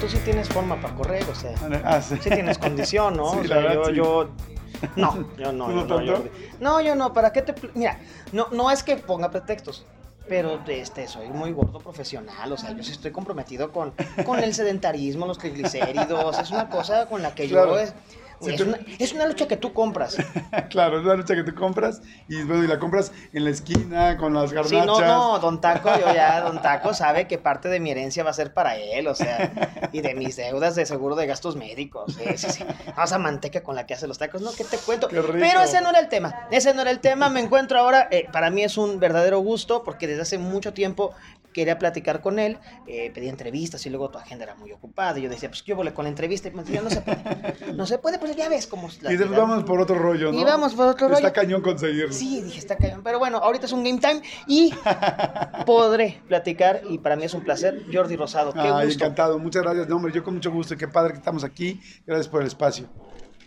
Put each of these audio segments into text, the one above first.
tú sí tienes forma para correr, o sea. Ah, sí. Sí tienes condición, ¿no? Sí, o sea, verdad, yo, sí. yo. No, yo no. ¿Tú yo no yo- no, yo no, ¿para qué te.? Mira, no, no es que ponga pretextos. Pero este, soy muy gordo profesional, o sea, yo sí estoy comprometido con, con el sedentarismo, los triglicéridos, es una cosa con la que Claro. yo... Es, una, es una lucha que tú compras. Claro, es la lucha que tú compras y bueno, y la compras en la esquina con las garnachas. Sí, no, no, Don Taco, yo ya, Don Taco sabe que parte de mi herencia va a ser para él, o sea, y de mis deudas de seguro de gastos médicos. Sí, sí, sí. No, esa manteca con la que hace los tacos, no, ¿qué te cuento? Qué rico. Pero ese no era el tema, ese no era el tema. Me encuentro ahora, eh, para mí es un verdadero gusto, porque desde hace mucho tiempo quería platicar con él, eh, pedí entrevistas y luego tu agenda era muy ocupada. Y yo decía, pues yo volé con la entrevista y me decía, no se puede, no se puede, pues ya ves cómo la Y después vamos por otro rollo, ¿no? Y vamos por otro Está rollo. cañón conseguirlo. Sí, dije, está cañón. Pero bueno, ahorita es un game time y podré platicar y para mí es un placer. Jordi Rosado, qué Ay, gusto. encantado. Muchas gracias. No, hombre, yo con mucho gusto. y Qué padre que estamos aquí. Gracias por el espacio.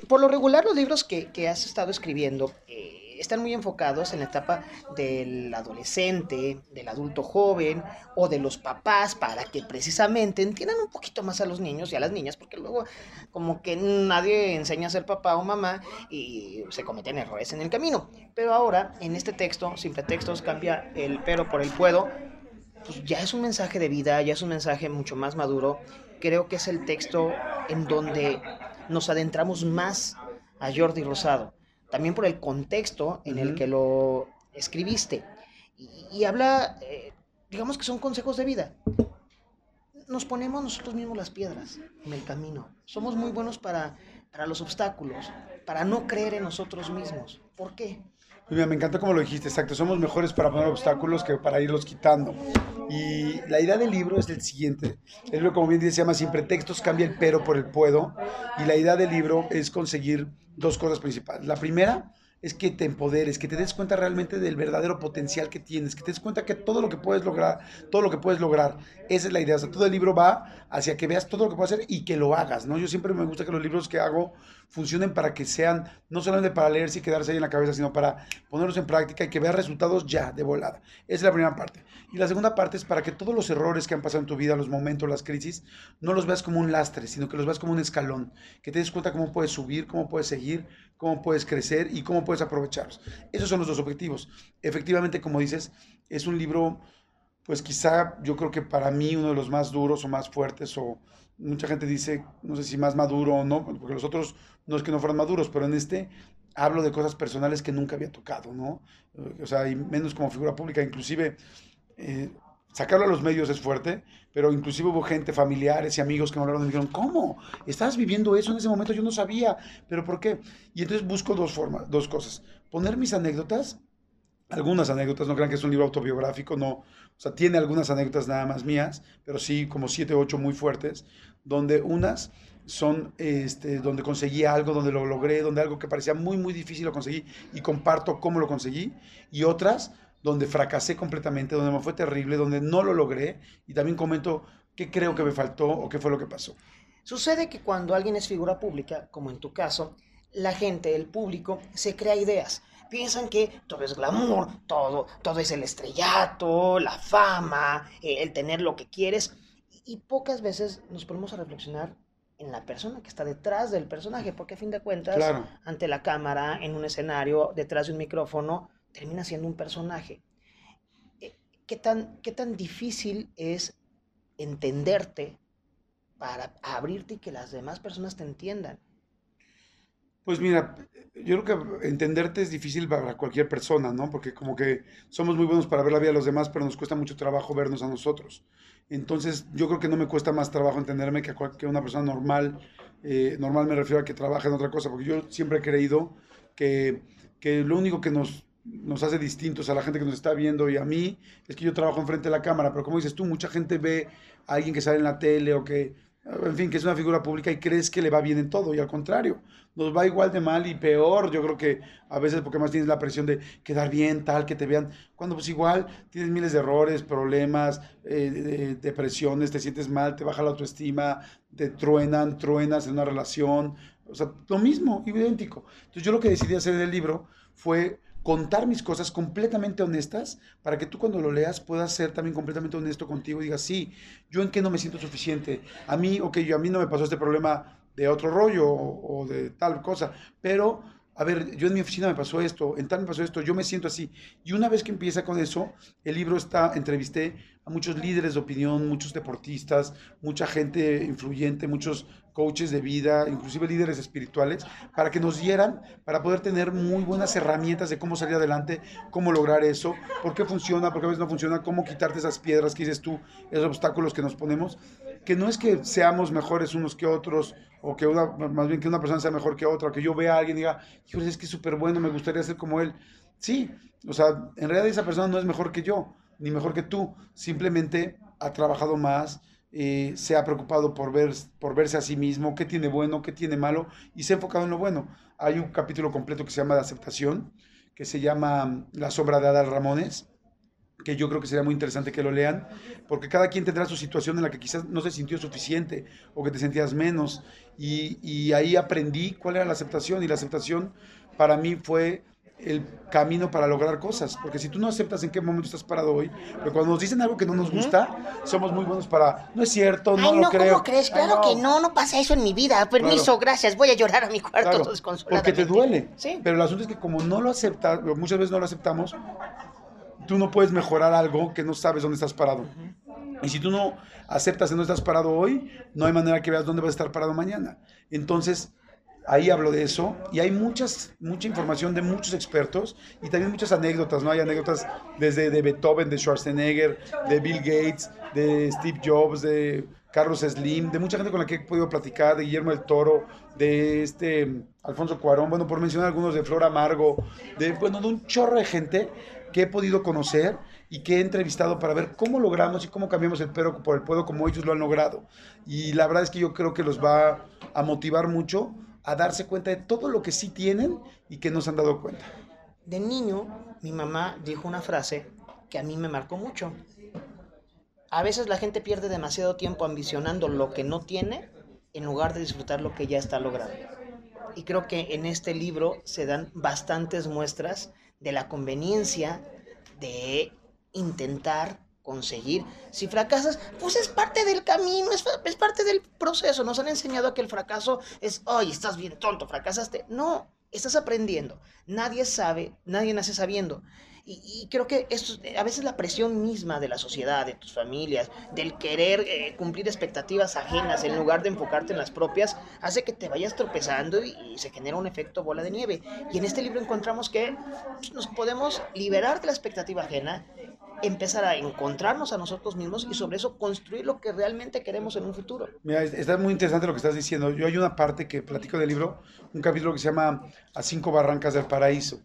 Por lo regular, los libros que, que has estado escribiendo eh, están muy enfocados en la etapa del adolescente, del adulto joven o de los papás para que precisamente entiendan un poquito más a los niños y a las niñas, porque luego como que nadie enseña a ser papá o mamá y se cometen errores en el camino. Pero ahora, en este texto, simple textos, cambia el pero por el puedo, pues ya es un mensaje de vida, ya es un mensaje mucho más maduro. Creo que es el texto en donde nos adentramos más a Jordi Rosado. También por el contexto en el que lo escribiste. Y, y habla, eh, digamos que son consejos de vida. Nos ponemos nosotros mismos las piedras en el camino. Somos muy buenos para, para los obstáculos, para no creer en nosotros mismos. ¿Por qué? Pues me encanta como lo dijiste, exacto. Somos mejores para poner obstáculos que para irlos quitando. Y la idea del libro es el siguiente. El libro, como bien dice, se llama Sin pretextos, cambia el pero por el puedo. Y la idea del libro es conseguir dos cosas principales. La primera es que te empoderes, que te des cuenta realmente del verdadero potencial que tienes, que te des cuenta que todo lo que puedes lograr, todo lo que puedes lograr, esa es la idea. O sea, todo el libro va hacia que veas todo lo que puedes hacer y que lo hagas, ¿no? Yo siempre me gusta que los libros que hago funcionen para que sean, no solamente para leerse y quedarse ahí en la cabeza, sino para ponerlos en práctica y que veas resultados ya, de volada. Esa es la primera parte. Y la segunda parte es para que todos los errores que han pasado en tu vida, los momentos, las crisis, no los veas como un lastre, sino que los veas como un escalón, que te des cuenta cómo puedes subir, cómo puedes seguir, cómo puedes crecer y cómo puedes aprovecharlos. Esos son los dos objetivos. Efectivamente, como dices, es un libro, pues quizá yo creo que para mí uno de los más duros o más fuertes o mucha gente dice, no sé si más maduro o no, porque los otros no es que no fueran maduros, pero en este hablo de cosas personales que nunca había tocado, ¿no? O sea, y menos como figura pública, inclusive eh, sacarlo a los medios es fuerte, pero inclusive hubo gente, familiares y amigos que me hablaron y me dijeron, ¿cómo? ¿Estabas viviendo eso en ese momento? Yo no sabía, pero ¿por qué? Y entonces busco dos formas, dos cosas. Poner mis anécdotas, algunas anécdotas, no crean que es un libro autobiográfico, no, o sea, tiene algunas anécdotas nada más mías, pero sí como siete, ocho muy fuertes, donde unas son este, donde conseguí algo, donde lo logré, donde algo que parecía muy, muy difícil lo conseguí y comparto cómo lo conseguí, y otras donde fracasé completamente, donde me fue terrible, donde no lo logré, y también comento qué creo que me faltó o qué fue lo que pasó. Sucede que cuando alguien es figura pública, como en tu caso, la gente, el público, se crea ideas. Piensan que todo es glamour, todo, todo es el estrellato, la fama, el tener lo que quieres. Y pocas veces nos ponemos a reflexionar en la persona que está detrás del personaje, porque a fin de cuentas, Claro. ante la cámara, en un escenario, detrás de un micrófono, termina siendo un personaje. Eh, ¿Qué tan, qué tan difícil es entenderte para abrirte y que las demás personas te entiendan? Pues mira, yo creo que entenderte es difícil para cualquier persona, ¿no? Porque como que somos muy buenos para ver la vida de los demás, pero nos cuesta mucho trabajo vernos a nosotros. Entonces, yo creo que no me cuesta más trabajo entenderme que a una persona normal. Eh, normal me refiero a que trabaja en otra cosa, porque yo siempre he creído que, que lo único que nos, nos hace distintos a la gente que nos está viendo y a mí es que yo trabajo enfrente de la cámara, pero como dices tú, mucha gente ve a alguien que sale en la tele o que, en fin, que es una figura pública y crees que le va bien en todo, y al contrario, nos va igual de mal y peor, yo creo que a veces porque más tienes la presión de quedar bien, tal, que te vean, cuando pues igual tienes miles de errores, problemas, eh, de- de- depresiones, te sientes mal, te baja la autoestima, te truenan, truenas en una relación, o sea, lo mismo, idéntico. Entonces yo lo que decidí hacer en el libro fue contar mis cosas completamente honestas para que tú cuando lo leas puedas ser también completamente honesto contigo y digas, sí, yo en qué no me siento suficiente. A mí, ok, yo a mí no me pasó este problema de otro rollo o, o de tal cosa, pero a ver, yo en mi oficina me pasó esto, en tal me pasó esto, yo me siento así. Y una vez que empieza con eso, el libro está, entrevisté a muchos líderes de opinión, muchos deportistas, mucha gente influyente, muchos coaches de vida, inclusive líderes espirituales, para que nos dieran, para poder tener muy buenas herramientas de cómo salir adelante, cómo lograr eso, por qué funciona, por qué a veces no funciona, cómo quitarte esas piedras que dices tú, esos obstáculos que nos ponemos, que no es que seamos mejores unos que otros, o que una, más bien que una persona sea mejor que otra, o que yo vea a alguien y diga, híjole, es que es súper bueno, me gustaría ser como él. Sí, o sea, en realidad esa persona no es mejor que yo, ni mejor que tú, simplemente ha trabajado más, eh, se ha preocupado por, ver, por verse a sí mismo, qué tiene bueno, qué tiene malo, y se ha enfocado en lo bueno. Hay un capítulo completo que se llama de aceptación, que se llama La sombra de Adal Ramones, que yo creo que sería muy interesante que lo lean, porque cada quien tendrá su situación en la que quizás no se sintió suficiente o que te sentías menos, y, y ahí aprendí cuál era la aceptación, y la aceptación para mí fue el camino para lograr cosas, porque si tú no aceptas en qué momento estás parado hoy, pero cuando nos dicen algo que no nos gusta, somos muy buenos para, no es cierto, no Ay, lo no, creo. ¿cómo crees? Claro Ay, que no, no pasa eso en mi vida. Permiso, gracias, voy a llorar a mi cuarto Claro, desconsoladamente. porque te duele. Sí. Pero el asunto es que como no lo aceptas, muchas veces no lo aceptamos, tú no puedes mejorar algo que no sabes dónde estás parado. Y si tú no aceptas que no estás parado hoy, no hay manera que veas dónde vas a estar parado mañana. Entonces, ahí hablo de eso y hay muchas, mucha información de muchos expertos y también muchas anécdotas, ¿no? Hay anécdotas desde de Beethoven, de Schwarzenegger, de Bill Gates, de Steve Jobs, de Carlos Slim, de mucha gente con la que he podido platicar, de Guillermo del Toro, de este Alfonso Cuarón, bueno, por mencionar algunos de Flor Amargo, de, bueno, de un chorro de gente que he podido conocer y que he entrevistado para ver cómo logramos y cómo cambiamos el pero por el puedo como ellos lo han logrado. Y la verdad es que yo creo que los va a motivar mucho a darse cuenta de todo lo que sí tienen y que no se han dado cuenta. De niño, mi mamá dijo una frase que a mí me marcó mucho. A veces la gente pierde demasiado tiempo ambicionando lo que no tiene en lugar de disfrutar lo que ya está logrando. Y creo que en este libro se dan bastantes muestras de la conveniencia de intentar conseguir. Si fracasas, pues es parte del camino, es, es parte del proceso. Nos han enseñado que el fracaso es, ay, estás bien tonto, fracasaste. No, estás aprendiendo. Nadie sabe, nadie nace sabiendo. Y, y creo que esto, a veces la presión misma de la sociedad, de tus familias, del querer eh, cumplir expectativas ajenas en lugar de enfocarte en las propias, hace que te vayas tropezando y, y se genera un efecto bola de nieve. Y en este libro encontramos que pues, nos podemos liberar de la expectativa ajena, empezar a encontrarnos a nosotros mismos y sobre eso construir lo que realmente queremos en un futuro. Mira, es- está muy interesante lo que estás diciendo. Yo hay una parte que platico del libro, un capítulo que se llama A cinco barrancas del paraíso.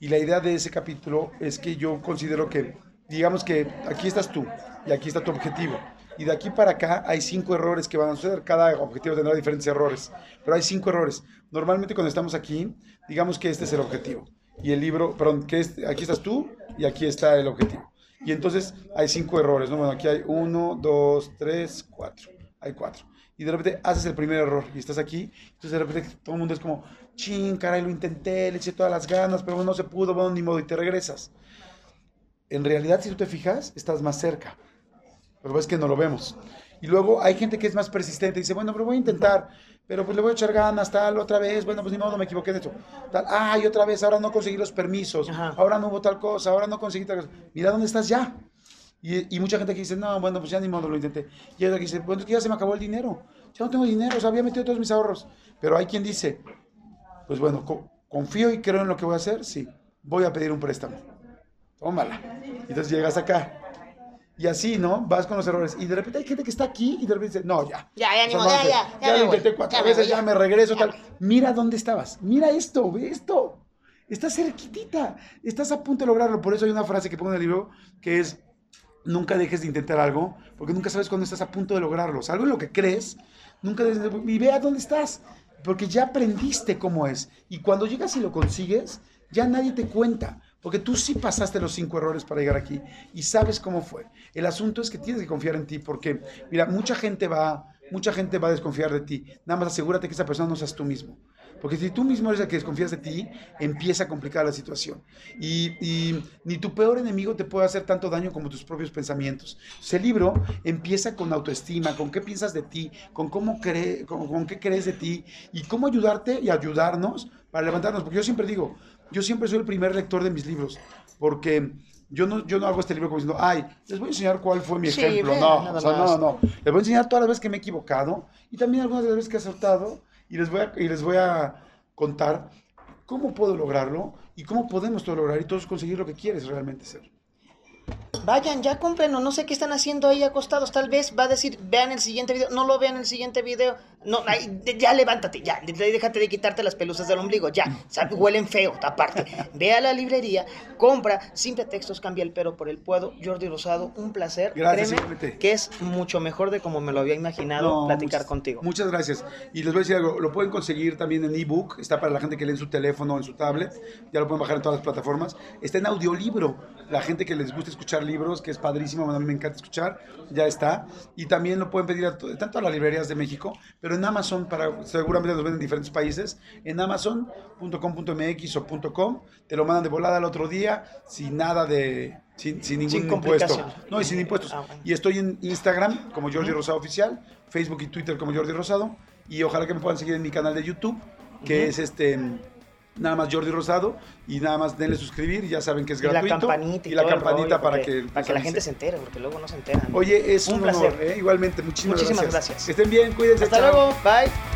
Y la idea de ese capítulo es que yo considero que, digamos que aquí estás tú y aquí está tu objetivo. Y de aquí para acá hay cinco errores que van a suceder. Cada objetivo tendrá diferentes errores, pero hay cinco errores. Normalmente cuando estamos aquí, digamos que este es el objetivo. Y el libro, perdón, que aquí estás tú y aquí está el objetivo. Y entonces hay cinco errores, ¿no? Bueno, aquí hay uno, dos, tres, cuatro. Hay cuatro. Y de repente haces el primer error y estás aquí. Entonces de repente todo el mundo es como, ching, caray, lo intenté, le eché todas las ganas, pero no se pudo, bueno, ni modo, y te regresas. En realidad, si tú te fijas, estás más cerca. Pero ves que no lo vemos. Y luego hay gente que es más persistente y dice, bueno, pero voy a intentar, pero pues le voy a echar ganas, tal, otra vez, bueno, pues ni modo, me equivoqué de esto. Tal, ay, otra vez, ahora no conseguí los permisos, Ajá. ahora no hubo tal cosa, ahora no conseguí tal cosa. Mira dónde estás ya. Y, y mucha gente que dice, no, bueno, pues ya ni modo, lo intenté. Y otra que dice, bueno, es ya se me acabó el dinero. Ya no tengo dinero, o sea, había metido todos mis ahorros. Pero hay quien dice, pues bueno, co- confío y creo en lo que voy a hacer, sí, voy a pedir un préstamo. Tómala. Y entonces llegas acá. Y así, ¿no? Vas con los errores. Y de repente hay gente que está aquí y de repente dice, no, ya. Ya, ya, ya, ya, ya lo intenté cuatro veces, ya me regreso, tal. Mira dónde estabas. Mira esto, ve esto. Estás cerquitita. Estás a punto de lograrlo. Por eso hay una frase que pongo en el libro que es, nunca dejes de intentar algo, porque nunca sabes cuándo estás a punto de lograrlo. O sea, algo en lo que crees, nunca dejes de... Y vea dónde estás, porque ya aprendiste cómo es. Y cuando llegas y lo consigues, ya nadie te cuenta, porque tú sí pasaste los cinco errores para llegar aquí y sabes cómo fue. El asunto es que tienes que confiar en ti, porque, mira, mucha gente va, mucha gente va a desconfiar de ti. Nada más asegúrate que esa persona no seas tú mismo. Porque si tú mismo eres el que desconfías de ti, empieza a complicar la situación. Y, y ni tu peor enemigo te puede hacer tanto daño como tus propios pensamientos. Ese libro empieza con autoestima, con qué piensas de ti, con cómo cree, con, con qué crees de ti y cómo ayudarte y ayudarnos para levantarnos. Porque yo siempre digo, yo siempre soy el primer lector de mis libros, porque yo no, yo no hago este libro como diciendo, ay, les voy a enseñar cuál fue mi Sí, ejemplo. ve, No, o sea, no, no. Les voy a enseñar todas las veces que me he equivocado y también algunas de las veces que he acertado y les voy a, y les voy a contar cómo puedo lograrlo y cómo podemos todo lograr y todos conseguir lo que quieres realmente ser. Vayan, ya cómprenlo. No sé qué están haciendo ahí acostados. Tal vez va a decir, vean el siguiente video. No lo vean el siguiente video. No, ay, ya levántate, ya. Déjate de quitarte las pelusas del ombligo. Ya, sabe, huelen feo, aparte. Ve a la librería, compra. Sin pretextos, cambia el pero por el puedo. Jordi Rosado, un placer. Gracias, Créeme que es mucho mejor de como me lo había imaginado No, platicar muchas- contigo. Muchas gracias. Y les voy a decir algo, lo pueden conseguir también en ebook, está para la gente que lee en su teléfono o en su tablet, ya lo pueden bajar en todas las plataformas. Está en audiolibro, la gente que les gusta escuchar libros, que es padrísimo, a mí me encanta escuchar, ya está. Y también lo pueden pedir a to- tanto a las librerías de México, pero en Amazon, para, seguramente los ven en diferentes países, en amazon.com.mx o .com, te lo mandan de volada al otro día, sin nada de... Sin, sin ningún Sin impuesto. No, y sin impuestos. Ah, bueno. Y estoy en Instagram como Jordi Rosado Oficial, Facebook y Twitter como Jordi Rosado. Y ojalá que me puedan seguir en mi canal de YouTube, que es este nada más Jordi Rosado. Y nada más denle suscribir ya saben que es Y la gratuito. campanita y, y la campanita para que, para que la gente se entere, porque luego no se enteran. Oye, es un, Un placer. honor, ¿eh? igualmente. Muchísimas, Muchísimas gracias. Estén bien, cuídense. Hasta chao. luego, bye.